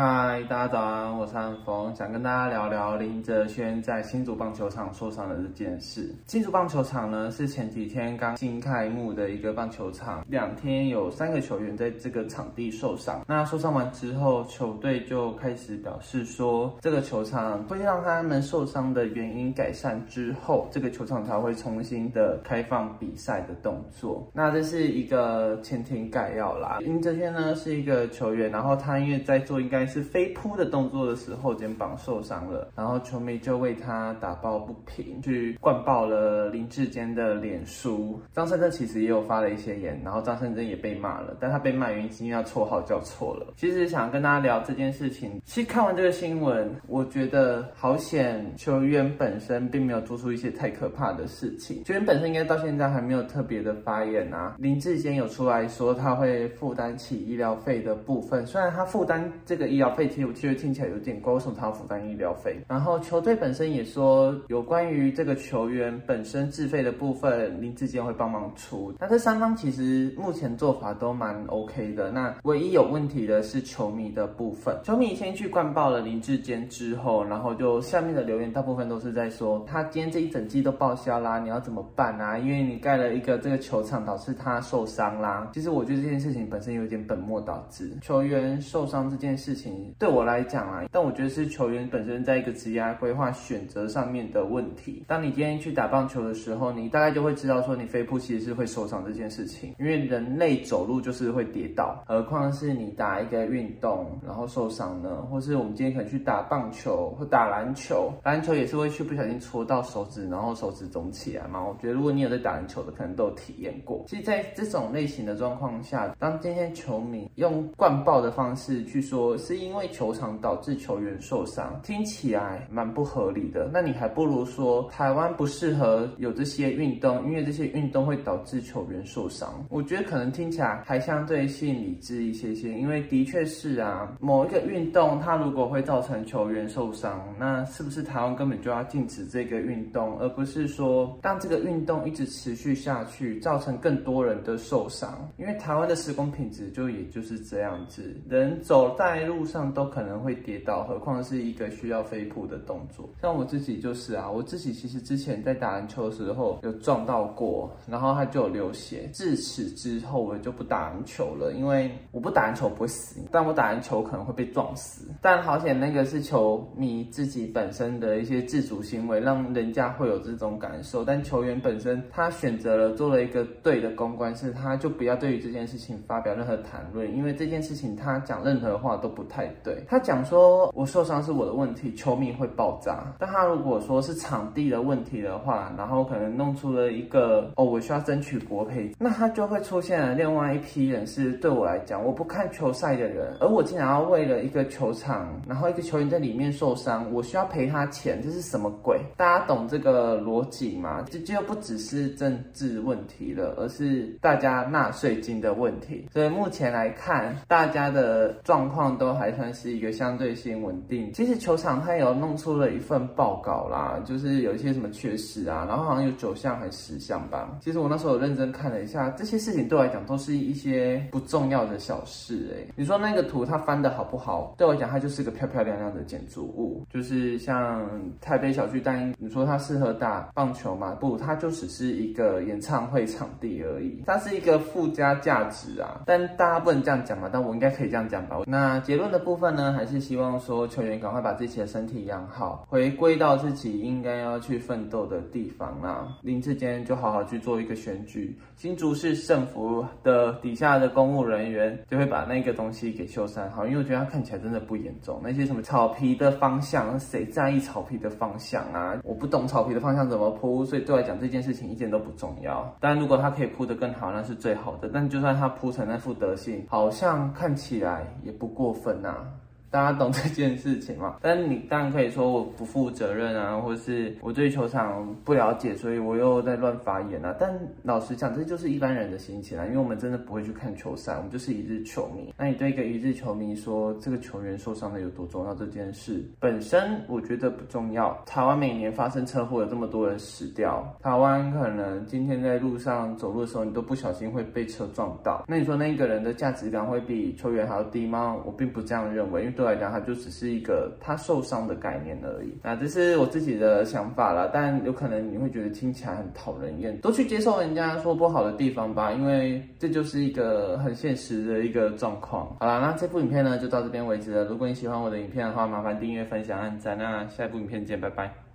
嗨，大家早安，我是安峰，想跟大家聊聊林哲轩在新竹棒球场受伤的这件事。新竹棒球场呢是前几天刚新开幕的一个棒球场，两天有三个球员在这个场地受伤。那受伤完之后，球队就开始表示说，这个球场会让他们受伤的原因改善之后，这个球场才会重新的开放比赛的动作。那这是一个前庭概要啦。林哲轩呢是一个球员，然后他因为在做应该。是飞扑的动作的时候，肩膀受伤了，然后球迷就为他打抱不平，去灌爆了林志坚的脸书。张胜正其实也有发了一些言，然后张胜正也被骂了，但他被骂原因是因为他绰号叫错了。其实想跟大家聊这件事情，其实看完这个新闻，我觉得好险，球员本身并没有做出一些太可怕的事情。球员本身应该到现在还没有特别的发言啊。林志坚有出来说他会负担起医疗费的部分，虽然他负担这个医疗费其实我觉得听起来有点高，什么他要负担医疗费？然后球队本身也说有关于这个球员本身自费的部分，林志坚会帮忙出。那这三方其实目前做法都蛮 OK 的。那唯一有问题的是球迷的部分，球迷先去灌爆了林志坚之后，然后就下面的留言大部分都是在说他今天这一整季都报销啦，你要怎么办啊？因为你盖了一个这个球场，导致他受伤啦。其实我觉得这件事情本身有点本末倒置，球员受伤这件事情。对我来讲啊，但我觉得是球员本身在一个职业规划选择上面的问题。当你今天去打棒球的时候，你大概就会知道说，你飞扑其实是会受伤这件事情，因为人类走路就是会跌倒，何况是你打一个运动然后受伤呢？或是我们今天可能去打棒球或打篮球，篮球也是会去不小心戳到手指，然后手指肿起来嘛。我觉得如果你有在打篮球的，可能都有体验过。其实，在这种类型的状况下，当今天球迷用灌爆的方式去说是。因为球场导致球员受伤，听起来蛮不合理的。那你还不如说台湾不适合有这些运动，因为这些运动会导致球员受伤。我觉得可能听起来还相对性理智一些些，因为的确是啊，某一个运动它如果会造成球员受伤，那是不是台湾根本就要禁止这个运动，而不是说当这个运动一直持续下去，造成更多人的受伤？因为台湾的施工品质就也就是这样子，人走在路。路上都可能会跌倒，何况是一个需要飞扑的动作。像我自己就是啊，我自己其实之前在打篮球的时候有撞到过，然后他就有流血。自此之后我就不打篮球了，因为我不打篮球不会死，但我打篮球可能会被撞死。但好险那个是球迷自己本身的一些自主行为，让人家会有这种感受。但球员本身他选择了做了一个对的公关，是他就不要对于这件事情发表任何谈论，因为这件事情他讲任何话都不太。对，他讲说我受伤是我的问题，球迷会爆炸。但他如果说是场地的问题的话，然后可能弄出了一个哦，我需要争取国赔，那他就会出现了另外一批人，是对我来讲我不看球赛的人，而我竟然要为了一个球场，然后一个球员在里面受伤，我需要赔他钱，这是什么鬼？大家懂这个逻辑吗？这就不只是政治问题了，而是大家纳税金的问题。所以目前来看，大家的状况都还。算是一个相对性稳定。其实球场它有弄出了一份报告啦，就是有一些什么缺失啊，然后好像有九项还是十项吧。其实我那时候有认真看了一下，这些事情对我来讲都是一些不重要的小事。哎，你说那个图它翻的好不好？对我来讲，它就是个漂漂亮亮的建筑物。就是像台北小巨蛋，你说它适合打棒球吗？不，它就只是一个演唱会场地而已。它是一个附加价值啊，但大家不能这样讲嘛。但我应该可以这样讲吧？那结论的。部分呢，还是希望说球员赶快把自己的身体养好，回归到自己应该要去奋斗的地方啦。林志坚就好好去做一个选举，新竹市政府的底下的公务人员就会把那个东西给修缮好，因为我觉得他看起来真的不严重。那些什么草皮的方向，谁在意草皮的方向啊？我不懂草皮的方向怎么铺，所以对我来讲这件事情一点都不重要。但，如果他可以铺得更好，那是最好的。但就算他铺成那副德性，好像看起来也不过分呐。大家懂这件事情吗？但你当然可以说我不负责任啊，或是我对球场不了解，所以我又在乱发言啊。但老实讲，这就是一般人的心情啊，因为我们真的不会去看球赛，我们就是一日球迷。那你对一个一日球迷说这个球员受伤的有多重要这件事本身，我觉得不重要。台湾每年发生车祸有这么多人死掉，台湾可能今天在路上走路的时候，你都不小心会被车撞到。那你说那个人的价值感会比球员还要低吗？我并不这样认为，因为。对来讲，它就只是一个他受伤的概念而已。那这是我自己的想法啦，但有可能你会觉得听起来很讨人厌，都去接受人家说不好的地方吧，因为这就是一个很现实的一个状况。好啦，那这部影片呢就到这边为止了。如果你喜欢我的影片的话，麻烦订阅、分享、按赞。那下一部影片见，拜拜。